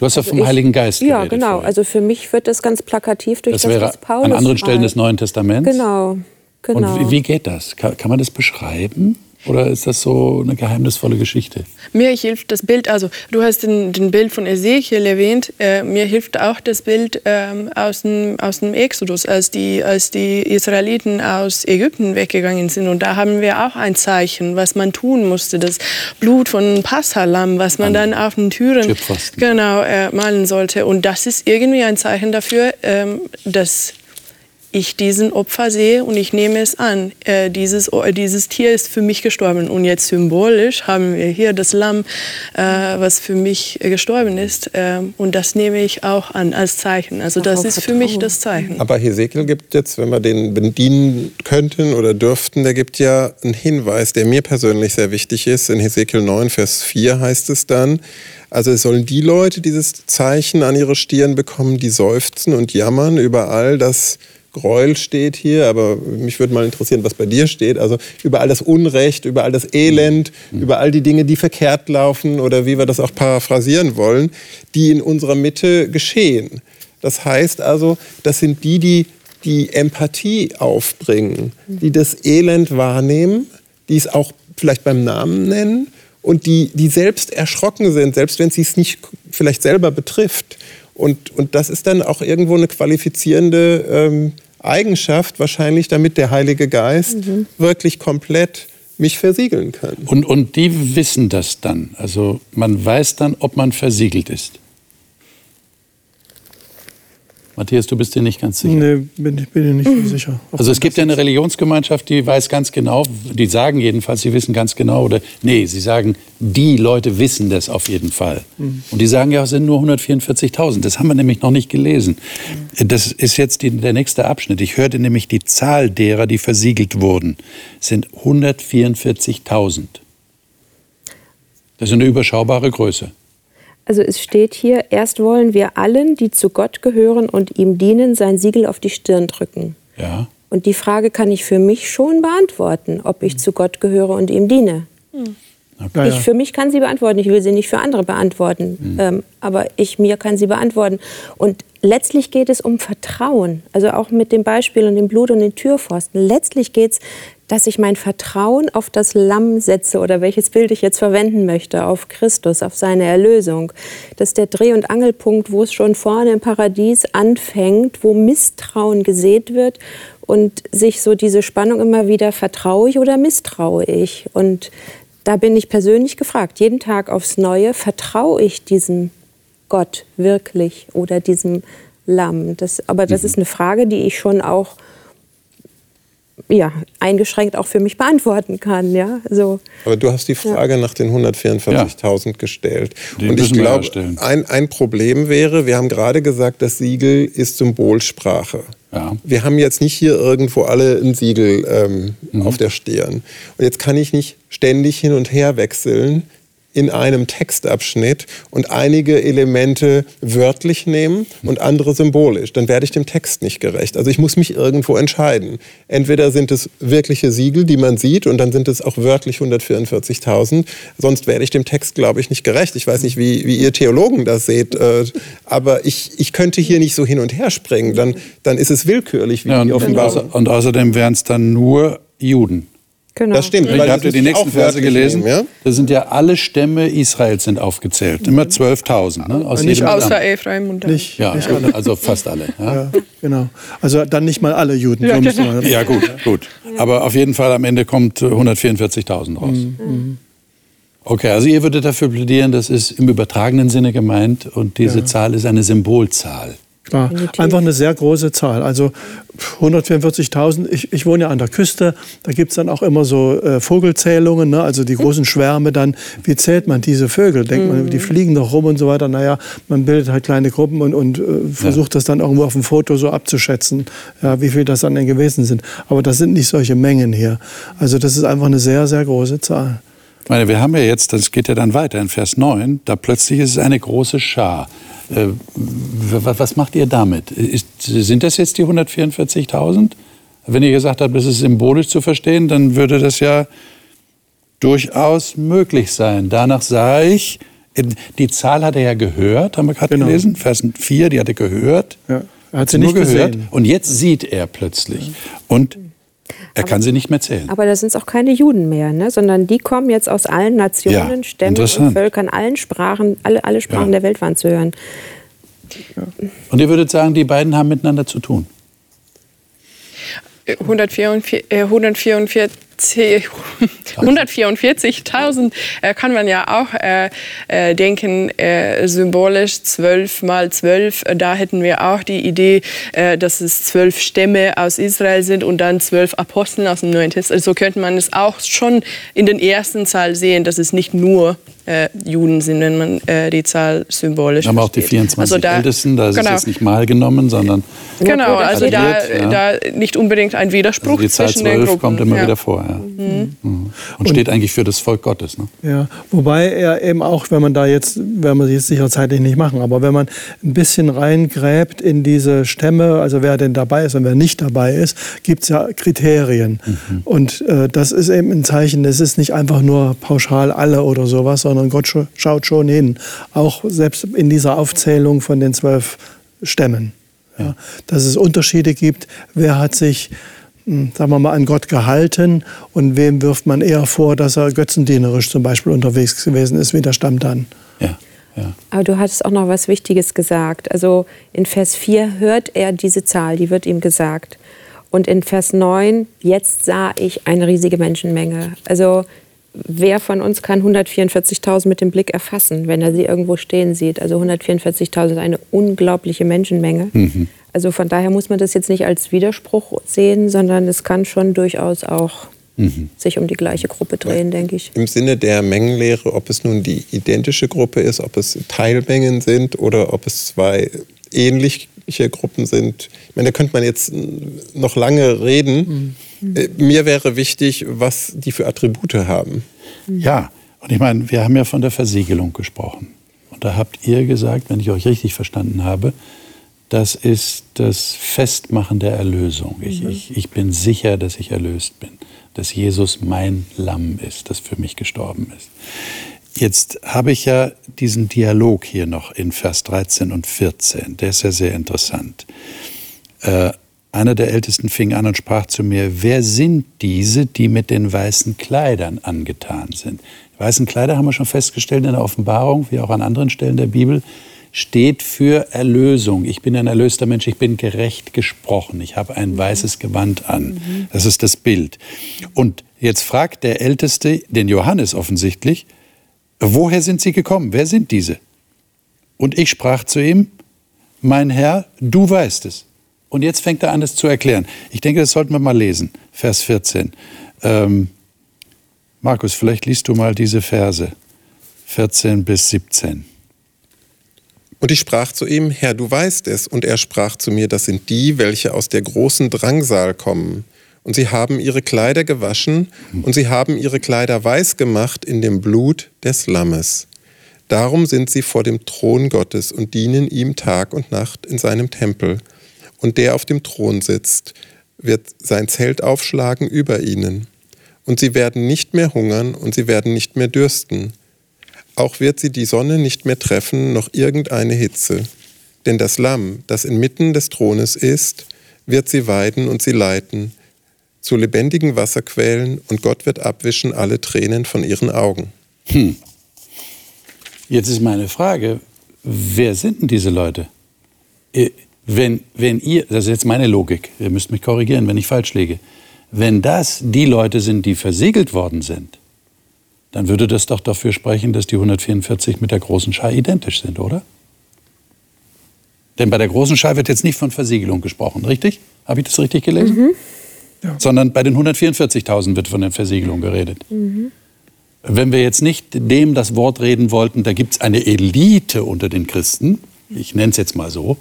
Du hast ja also vom ich, Heiligen Geist Ja, genau. Vorher. Also für mich wird das ganz plakativ durch das, das wäre was Paulus an anderen Stellen des Neuen Testaments. Genau, genau. Und wie, wie geht das? Kann, kann man das beschreiben? Oder ist das so eine geheimnisvolle Geschichte? Mir hilft das Bild, also du hast den, den Bild von Ezekiel erwähnt, äh, mir hilft auch das Bild ähm, aus, dem, aus dem Exodus, als die, als die Israeliten aus Ägypten weggegangen sind. Und da haben wir auch ein Zeichen, was man tun musste, das Blut von Passalam, was man dann auf den Türen genau, äh, malen sollte. Und das ist irgendwie ein Zeichen dafür, ähm, dass ich diesen Opfer sehe und ich nehme es an. Äh, dieses, äh, dieses Tier ist für mich gestorben. Und jetzt symbolisch haben wir hier das Lamm, äh, was für mich gestorben ist. Äh, und das nehme ich auch an als Zeichen. Also das ist für mich das Zeichen. Aber Hesekiel gibt jetzt, wenn wir den bedienen könnten oder dürften, der gibt ja einen Hinweis, der mir persönlich sehr wichtig ist. In Hesekiel 9, Vers 4 heißt es dann, also es sollen die Leute dieses Zeichen an ihre Stirn bekommen, die seufzen und jammern über all das Gräuel steht hier, aber mich würde mal interessieren, was bei dir steht. Also über all das Unrecht, über all das Elend, mhm. über all die Dinge, die verkehrt laufen oder wie wir das auch paraphrasieren wollen, die in unserer Mitte geschehen. Das heißt also, das sind die, die die Empathie aufbringen, die das Elend wahrnehmen, die es auch vielleicht beim Namen nennen und die, die selbst erschrocken sind, selbst wenn sie es nicht vielleicht selber betrifft. Und, und das ist dann auch irgendwo eine qualifizierende ähm, Eigenschaft wahrscheinlich, damit der Heilige Geist mhm. wirklich komplett mich versiegeln kann. Und, und die wissen das dann. Also man weiß dann, ob man versiegelt ist. Matthias, du bist dir nicht ganz sicher. Nee, bin, ich bin dir nicht mhm. sicher. Also es gibt ja eine Religionsgemeinschaft, die weiß ganz genau, die sagen jedenfalls, sie wissen ganz genau, oder nee, sie sagen, die Leute wissen das auf jeden Fall. Mhm. Und die sagen ja, es sind nur 144.000. Das haben wir nämlich noch nicht gelesen. Mhm. Das ist jetzt die, der nächste Abschnitt. Ich hörte nämlich, die Zahl derer, die versiegelt wurden, sind 144.000. Das ist eine überschaubare Größe. Also es steht hier, erst wollen wir allen, die zu Gott gehören und ihm dienen, sein Siegel auf die Stirn drücken. Ja. Und die Frage kann ich für mich schon beantworten, ob ich zu Gott gehöre und ihm diene. Hm. Okay. Ich für mich kann sie beantworten, ich will sie nicht für andere beantworten, mhm. ähm, aber ich mir kann sie beantworten. Und letztlich geht es um Vertrauen, also auch mit dem Beispiel und dem Blut und den Türpfosten. Letztlich geht es, dass ich mein Vertrauen auf das Lamm setze oder welches Bild ich jetzt verwenden möchte, auf Christus, auf seine Erlösung. Das ist der Dreh- und Angelpunkt, wo es schon vorne im Paradies anfängt, wo Misstrauen gesät wird und sich so diese Spannung immer wieder vertraue ich oder misstraue ich. Und da bin ich persönlich gefragt, jeden Tag aufs Neue, vertraue ich diesem Gott wirklich oder diesem Lamm? Das, aber das mhm. ist eine Frage, die ich schon auch ja, eingeschränkt auch für mich beantworten kann. Ja? So, Aber du hast die Frage ja. nach den 144.000 ja. gestellt. Die Und ich glaube, ein, ein Problem wäre, wir haben gerade gesagt, das Siegel ist Symbolsprache. Ja. Wir haben jetzt nicht hier irgendwo alle ein Siegel ähm, mhm. auf der Stirn. Und jetzt kann ich nicht ständig hin und her wechseln in einem Textabschnitt und einige Elemente wörtlich nehmen und andere symbolisch. Dann werde ich dem Text nicht gerecht. Also ich muss mich irgendwo entscheiden. Entweder sind es wirkliche Siegel, die man sieht, und dann sind es auch wörtlich 144.000. Sonst werde ich dem Text, glaube ich, nicht gerecht. Ich weiß nicht, wie, wie ihr Theologen das seht, äh, aber ich, ich könnte hier nicht so hin und her springen. Dann, dann ist es willkürlich, wie Ja, die Offenbarung. und außerdem wären es dann nur Juden. Genau. Das stimmt. Ich weil habt ihr die nächsten Verse gelesen? nehmen, ja? Da sind ja alle Stämme Israels sind aufgezählt. Immer 12.000. Ne? Aus Nicht jedem Außer Stamm. Ephraim und Dan. Nicht, Ja, nicht alle. also fast alle. Ja, Ja, genau. Also dann nicht mal alle Juden. Ja, genau. ja gut, gut. Aber auf jeden Fall am Ende kommt äh, 144.000 raus. Okay, also ihr würdet dafür plädieren, das ist im übertragenen Sinne gemeint und diese Zahl ist eine Symbolzahl. Klar, einfach eine sehr große Zahl. Also 144.000, ich, ich wohne ja an der Küste, da gibt es dann auch immer so äh, Vogelzählungen, ne? also die großen Schwärme dann. Wie zählt man diese Vögel? Denkt man, die fliegen doch rum und so weiter. Naja, man bildet halt kleine Gruppen und, und äh, versucht das dann irgendwo auf dem Foto so abzuschätzen, ja, wie viel das dann denn gewesen sind. Aber das sind nicht solche Mengen hier. Also das ist einfach eine sehr, sehr große Zahl. Ich meine, wir haben ja jetzt, das geht ja dann weiter in Vers 9, da plötzlich ist es eine große Schar. Äh, was macht ihr damit? Ist, sind das jetzt die 144.000? Wenn ihr gesagt habt, das ist symbolisch zu verstehen, dann würde das ja durchaus möglich sein. Danach sah ich, die Zahl hat er ja gehört, haben wir gerade Genau. gelesen, Vers 4, die hat er gehört. Ja, er hat sie nur nicht gehört. gesehen. Und jetzt sieht er plötzlich. Und er kann sie nicht mehr zählen. Aber da sind es auch keine Juden mehr, ne? sondern die kommen jetzt aus allen Nationen, Ja, Stämmen Völkern, allen Sprachen, alle, alle Sprachen Ja. der Welt waren zu hören. Und ihr würdet sagen, die beiden haben miteinander zu tun. 144 äh, 144 144.000 äh, kann man ja auch äh, äh, denken, äh, symbolisch 12 mal 12. Äh, Da hätten wir auch die Idee, äh, dass es zwölf Stämme aus Israel sind und dann zwölf Apostel aus dem Neuen Testament. So könnte man es auch schon in den ersten Zahl sehen, dass es nicht nur äh, Juden sind, wenn man äh, die Zahl symbolisch Wir haben auch die versteht. 24 Also da- Ältesten, da ist genau. es jetzt nicht mal genommen, sondern Genau, also da, addiert, ja. da nicht unbedingt ein Widerspruch also die Zahl zwischen den 12 Gruppen. kommt immer ja. wieder vor. Ja. Mhm. Und steht eigentlich für das Volk Gottes. Ne? Ja, wobei er eben auch, wenn man da jetzt, werden wir jetzt sicher zeitlich nicht machen, aber wenn man ein bisschen reingräbt in diese Stämme, also wer denn dabei ist und wer nicht dabei ist, gibt es ja Kriterien. Und äh, das ist eben ein Zeichen, es ist nicht einfach nur pauschal alle oder sowas, sondern Gott scha- schaut schon hin. Auch selbst in dieser Aufzählung von den zwölf Stämmen. Ja, dass es Unterschiede gibt, wer hat sich sagen wir mal, an Gott gehalten und wem wirft man eher vor, dass er götzendienerisch zum Beispiel unterwegs gewesen ist, wie der Stamm dann. Ja, ja. Aber du hattest auch noch was Wichtiges gesagt. Also in Vers 4 hört er diese Zahl, die wird ihm gesagt. Und in Vers 9, jetzt sah ich eine riesige Menschenmenge. Also wer von uns kann 144.000 mit dem Blick erfassen, wenn er sie irgendwo stehen sieht? Also 144.000 ist eine unglaubliche Menschenmenge. Also von daher muss man das jetzt nicht als Widerspruch sehen, sondern es kann schon durchaus auch sich um die gleiche Gruppe drehen, denke ich. Im Sinne der Mengenlehre, ob es nun die identische Gruppe ist, ob es Teilmengen sind oder ob es zwei ähnliche Gruppen sind. Ich meine, da könnte man jetzt noch lange reden. Äh, Mir wäre wichtig, was die für Attribute haben. ja, und ich meine, wir haben ja von der Versiegelung gesprochen. Und da habt ihr gesagt, wenn ich euch richtig verstanden habe, das ist das Festmachen der Erlösung. Ich, ich, ich bin sicher, dass ich erlöst bin, dass Jesus mein Lamm ist, das für mich gestorben ist. Jetzt habe ich ja diesen Dialog hier noch in Vers 13 und 14. Der ist ja sehr interessant. Äh, einer der Ältesten fing an und sprach zu mir, wer sind diese, die mit den weißen Kleidern angetan sind? Die weißen Kleider haben wir schon festgestellt in der Offenbarung, wie auch an anderen Stellen der Bibel, steht für Erlösung. Ich bin ein erlöster Mensch, ich bin gerecht gesprochen, ich habe ein weißes Gewand an. Das ist das Bild. Und jetzt fragt der Älteste, den Johannes offensichtlich, woher sind sie gekommen? Wer sind diese? Und ich sprach zu ihm, mein Herr, du weißt es. Und jetzt fängt er an, es zu erklären. Ich denke, das sollten wir mal lesen. Vers 14. Ähm, Markus, vielleicht liest du mal diese Verse. 14 bis 17. Und ich sprach zu ihm, Herr, du weißt es. Und er sprach zu mir, das sind die, welche aus der großen Drangsal kommen und sie haben ihre Kleider gewaschen und sie haben ihre Kleider weiß gemacht in dem Blut des Lammes. Darum sind sie vor dem Thron Gottes und dienen ihm Tag und Nacht in seinem Tempel. Und der auf dem Thron sitzt, wird sein Zelt aufschlagen über ihnen. Und sie werden nicht mehr hungern und sie werden nicht mehr dürsten. Auch wird sie die Sonne nicht mehr treffen, noch irgendeine Hitze. Denn das Lamm, das inmitten des Thrones ist, wird sie weiden und sie leiten, zu lebendigen Wasserquellen, und Gott wird abwischen alle Tränen von ihren Augen. Hm. Jetzt ist meine Frage, wer sind denn diese Leute? Wenn, wenn ihr, das ist jetzt meine Logik, ihr müsst mich korrigieren, wenn ich falsch liege, wenn das die Leute sind, die versiegelt worden sind, dann würde das doch dafür sprechen, dass die 144 mit der großen Schar identisch sind, oder? Denn bei der großen Schar wird jetzt nicht von Versiegelung gesprochen, richtig? Habe ich das richtig gelesen? Mhm. Ja. Sondern bei den 144.000 wird von der Versiegelung geredet. Mhm. Wenn wir jetzt nicht dem das Wort reden wollten, da gibt es eine Elite unter den Christen, ich nenne es jetzt mal so,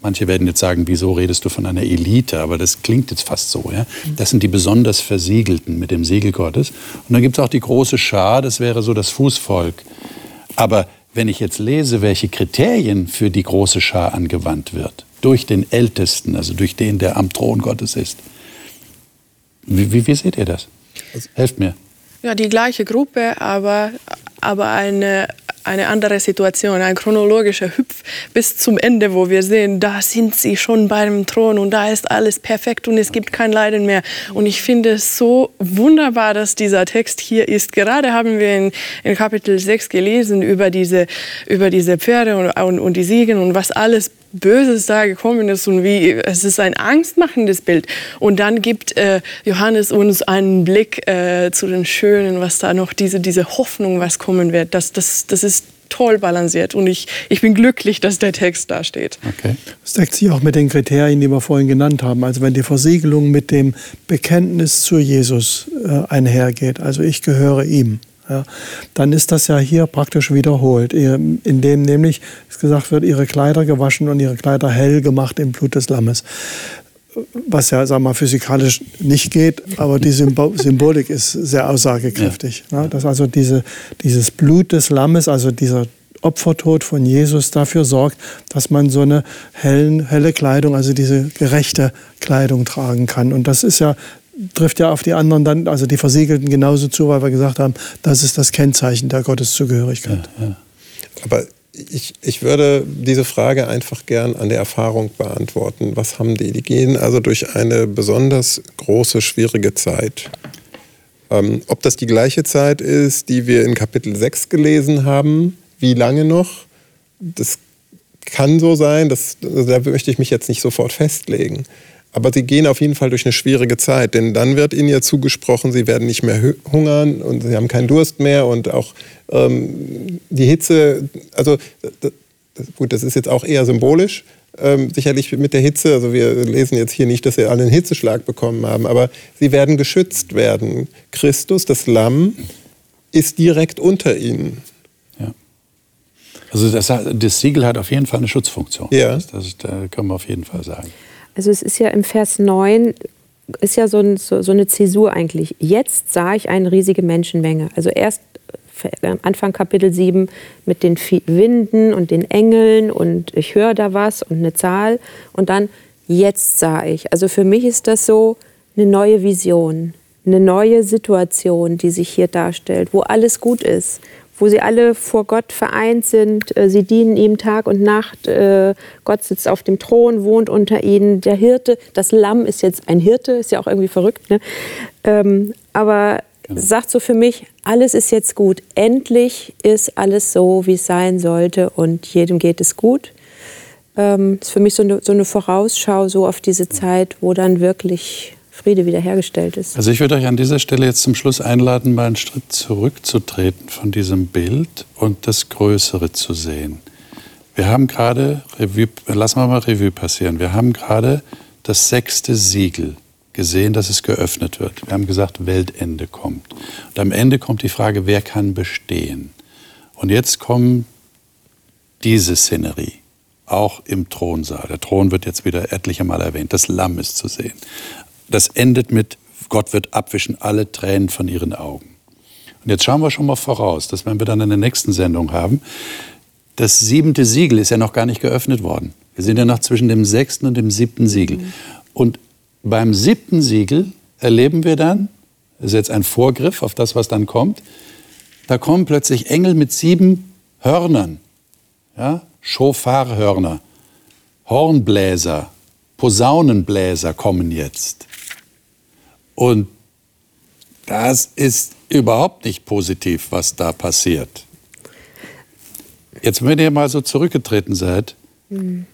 Manche werden jetzt sagen, wieso redest du von einer Elite? Aber das klingt jetzt fast so. Ja? Das sind die besonders Versiegelten mit dem Siegel Gottes. Und dann gibt es auch die große Schar, das wäre so das Fußvolk. Aber wenn ich jetzt lese, welche Kriterien für die große Schar angewandt wird, durch den Ältesten, also durch den, der am Thron Gottes ist, wie, wie, wie seht ihr das? Helft mir. Ja, die gleiche Gruppe, aber, aber eine eine andere Situation, ein chronologischer Hüpf bis zum Ende, wo wir sehen, da sind sie schon beim Thron und da ist alles perfekt und es gibt kein Leiden mehr. Und ich finde es so wunderbar, dass dieser Text hier ist. Gerade haben wir in, in Kapitel 6 gelesen über diese, über diese Pferde und, und, und die Siegen und was alles Böses da gekommen ist und wie es ist ein angstmachendes Bild. Und dann gibt äh, Johannes uns einen Blick äh, zu den Schönen, was da noch diese, diese Hoffnung, was kommen wird. Das, das, das ist toll balanciert und ich, ich bin glücklich, dass der Text da steht. Okay. Das deckt sich auch mit den Kriterien, die wir vorhin genannt haben. Also wenn die Versiegelung mit dem Bekenntnis zu Jesus äh, einhergeht, also ich gehöre ihm, ja, dann ist das ja hier praktisch wiederholt, indem nämlich gesagt wird, ihre Kleider gewaschen und ihre Kleider hell gemacht im Blut des Lammes. Was ja, sagen wir mal, physikalisch nicht geht, aber die Symbolik ist sehr aussagekräftig. Ja. Ja, dass also diese, dieses Blut des Lammes, also dieser Opfertod von Jesus dafür sorgt, dass man so eine hellen, helle Kleidung, also diese gerechte Kleidung tragen kann. Und das ist ja trifft ja auf die anderen dann, also die Versiegelten genauso zu, weil wir gesagt haben, das ist das Kennzeichen der Gotteszugehörigkeit. Ja, ja. Aber ich, ich würde diese Frage einfach gern an der Erfahrung beantworten. Was haben die? Die gehen also durch eine besonders große, schwierige Zeit. Ähm, ob das die gleiche Zeit ist, die wir in Kapitel 6 gelesen haben, wie lange noch? Das kann so sein, das, da möchte ich mich jetzt nicht sofort festlegen. Aber sie gehen auf jeden Fall durch eine schwierige Zeit, denn dann wird ihnen ja zugesprochen, sie werden nicht mehr hungern und sie haben keinen Durst mehr und auch ähm, die Hitze, also das, gut, das ist jetzt auch eher symbolisch, ähm, sicherlich mit der Hitze, also wir lesen jetzt hier nicht, dass sie alle einen Hitzeschlag bekommen haben, aber sie werden geschützt werden. Christus, das Lamm, ist direkt unter ihnen. Ja. Also das, das Siegel hat auf jeden Fall eine Schutzfunktion. Ja. Das, das, das können wir auf jeden Fall sagen. Also es ist ja im Vers 9, ist ja so, ein, so, so eine Zäsur eigentlich. Jetzt sah ich eine riesige Menschenmenge. Also erst Anfang Kapitel 7 mit den Winden und den Engeln und ich höre da was und eine Zahl und dann jetzt sah ich. Also für mich ist das so eine neue Vision, eine neue Situation, die sich hier darstellt, wo alles gut ist, wo sie alle vor Gott vereint sind. Äh, sie dienen ihm Tag und Nacht. Äh, Gott sitzt auf dem Thron, wohnt unter ihnen. Der Hirte, das Lamm ist jetzt ein Hirte, ist ja auch irgendwie verrückt. Ne? Ähm, aber genau. sagt so für mich, alles ist jetzt gut. Endlich ist alles so, wie es sein sollte und jedem geht es gut. Ähm, ist für mich so eine, so eine Vorausschau so auf diese Zeit, wo dann wirklich Friede wiederhergestellt ist. Also ich würde euch an dieser Stelle jetzt zum Schluss einladen, mal einen Schritt zurückzutreten von diesem Bild und das Größere zu sehen. Wir haben gerade, Revue, lassen wir mal Revue passieren, wir haben gerade das sechste Siegel gesehen, dass es geöffnet wird. Wir haben gesagt, Weltende kommt. Und am Ende kommt die Frage, wer kann bestehen? Und jetzt kommt diese Szenerie, auch im Thronsaal. Der Thron wird jetzt wieder etliche Mal erwähnt. Das Lamm ist zu sehen das endet mit, Gott wird abwischen alle Tränen von ihren Augen. Und jetzt schauen wir schon mal voraus, dass wenn wir dann in der nächsten Sendung haben, das siebente Siegel ist ja noch gar nicht geöffnet worden. Wir sind ja noch zwischen dem sechsten und dem siebten Siegel. Und beim siebten Siegel erleben wir dann, das ist jetzt ein Vorgriff auf das, was dann kommt, da kommen plötzlich Engel mit sieben Hörnern, ja? Schofarhörner, Hornbläser, Posaunenbläser kommen jetzt. Und das ist überhaupt nicht positiv, was da passiert. Jetzt, wenn ihr mal so zurückgetreten seid, mhm.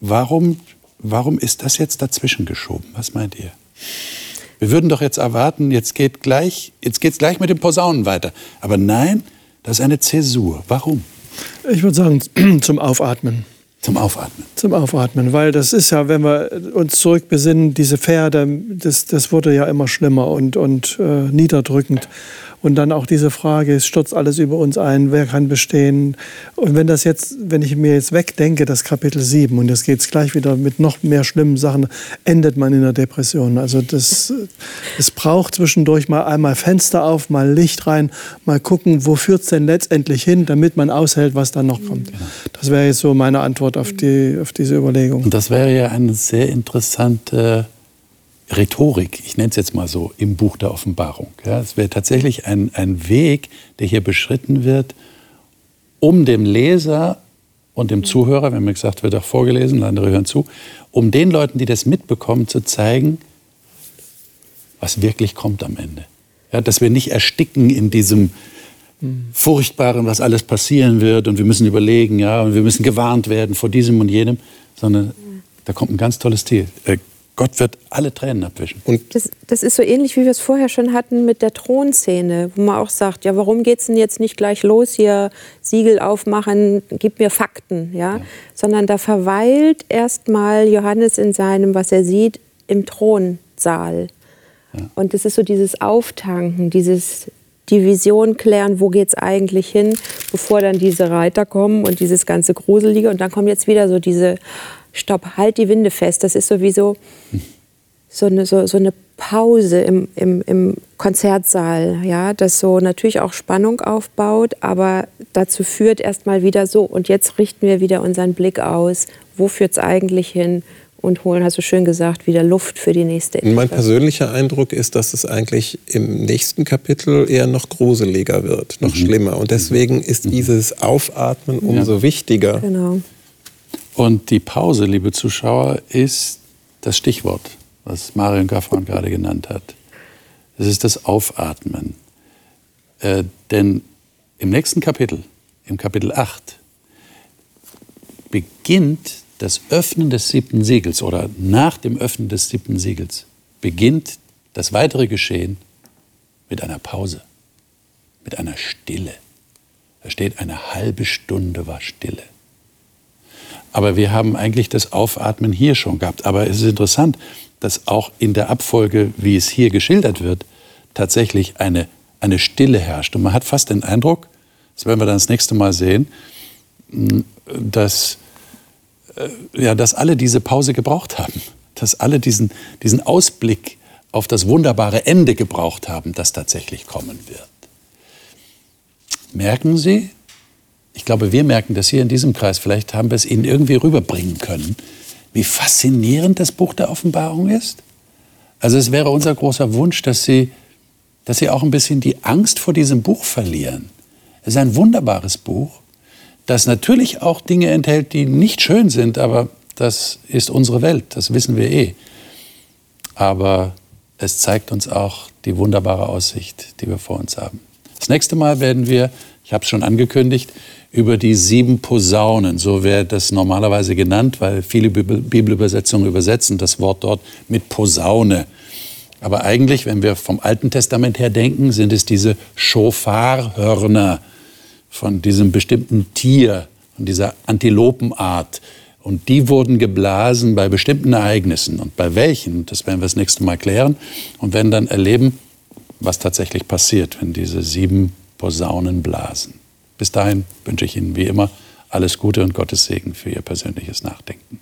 warum, warum ist das jetzt dazwischen geschoben? Was meint ihr? Wir würden doch jetzt erwarten, jetzt geht gleich, jetzt geht's gleich mit den Posaunen weiter. Aber nein, das ist eine Zäsur. Warum? Ich würde sagen, zum Aufatmen. Zum Aufatmen. Zum Aufatmen, weil das ist ja, wenn wir uns zurückbesinnen, diese Pferde, das, das wurde ja immer schlimmer und, und äh, niederdrückend. Und dann auch diese Frage, es stürzt alles über uns ein, wer kann bestehen? Und wenn das jetzt, wenn ich mir jetzt wegdenke, das Kapitel 7, und jetzt geht es gleich wieder mit noch mehr schlimmen Sachen, endet man in der Depression. Also das, es braucht zwischendurch mal einmal Fenster auf, mal Licht rein, mal gucken, wo führt es denn letztendlich hin, damit man aushält, was dann noch kommt. Das wäre jetzt so meine Antwort auf, die, auf diese Überlegung. Und das wäre ja eine sehr interessante Rhetorik, ich nenne es jetzt mal so, im Buch der Offenbarung. Ja, es wäre tatsächlich ein, ein Weg, der hier beschritten wird, um dem Leser und dem Zuhörer, wenn man gesagt wird auch vorgelesen, andere hören zu, um den Leuten, die das mitbekommen, zu zeigen, was wirklich kommt am Ende. Ja, dass wir nicht ersticken in diesem Furchtbaren, was alles passieren wird und wir müssen überlegen, ja, und wir müssen gewarnt werden vor diesem und jenem, sondern da kommt ein ganz tolles Ziel, äh, Gott wird alle Tränen abwischen. Und das, das ist so ähnlich, wie wir es vorher schon hatten mit der Thronszene, wo man auch sagt, ja, warum geht es denn jetzt nicht gleich los hier, Siegel aufmachen, gib mir Fakten, ja? ja. Sondern da verweilt erstmal Johannes in seinem, was er sieht, im Thronsaal. Ja. Und das ist so dieses Auftanken, dieses die Vision klären, wo geht es eigentlich hin, bevor dann diese Reiter kommen und dieses ganze Gruselige. Und dann kommt jetzt wieder so diese stopp, halt die Winde fest. Das ist sowieso so eine, so, so eine Pause im, im, im Konzertsaal, ja, das so natürlich auch Spannung aufbaut, aber dazu führt erstmal wieder so, und jetzt richten wir wieder unseren Blick aus, wo führt es eigentlich hin? und holen, hast du schön gesagt, wieder Luft für die nächste Etappe. Mein persönlicher Eindruck ist, dass es eigentlich im nächsten Kapitel eher noch gruseliger wird, noch mhm. schlimmer. Und deswegen ist mhm. dieses Aufatmen umso ja. wichtiger. Genau. Und die Pause, liebe Zuschauer, ist das Stichwort, was Marion Gaffron gerade genannt hat. Es ist das Aufatmen. Äh, denn im nächsten Kapitel, im Kapitel 8, beginnt das Öffnen des siebten Siegels oder nach dem Öffnen des siebten Siegels beginnt das weitere Geschehen mit einer Pause, mit einer Stille. Da steht, eine halbe Stunde war Stille. Aber wir haben eigentlich das Aufatmen hier schon gehabt. Aber es ist interessant, dass auch in der Abfolge, wie es hier geschildert wird, tatsächlich eine, eine Stille herrscht. Und man hat fast den Eindruck, das werden wir dann das nächste Mal sehen, dass, äh, ja, dass alle diese Pause gebraucht haben. Dass alle diesen, diesen Ausblick auf das wunderbare Ende gebraucht haben, das tatsächlich kommen wird. Merken Sie, ich glaube, wir merken das hier in diesem Kreis, vielleicht haben wir es Ihnen irgendwie rüberbringen können, wie faszinierend das Buch der Offenbarung ist. Also es wäre unser großer Wunsch, dass Sie, dass Sie auch ein bisschen die Angst vor diesem Buch verlieren. Es ist ein wunderbares Buch, das natürlich auch Dinge enthält, die nicht schön sind, aber das ist unsere Welt, das wissen wir eh. Aber es zeigt uns auch die wunderbare Aussicht, die wir vor uns haben. Das nächste Mal werden wir, ich habe es schon angekündigt, über die sieben Posaunen. So wäre das normalerweise genannt, weil viele Bibelübersetzungen übersetzen das Wort dort mit Posaune. Aber eigentlich, wenn wir vom Alten Testament her denken, sind es diese Schofarhörner von diesem bestimmten Tier, von dieser Antilopenart. Und die wurden geblasen bei bestimmten Ereignissen. Und bei welchen, das werden wir das nächste Mal klären und werden dann erleben, was tatsächlich passiert, wenn diese sieben Posaunen blasen. Bis dahin wünsche ich Ihnen wie immer alles Gute und Gottes Segen für Ihr persönliches Nachdenken.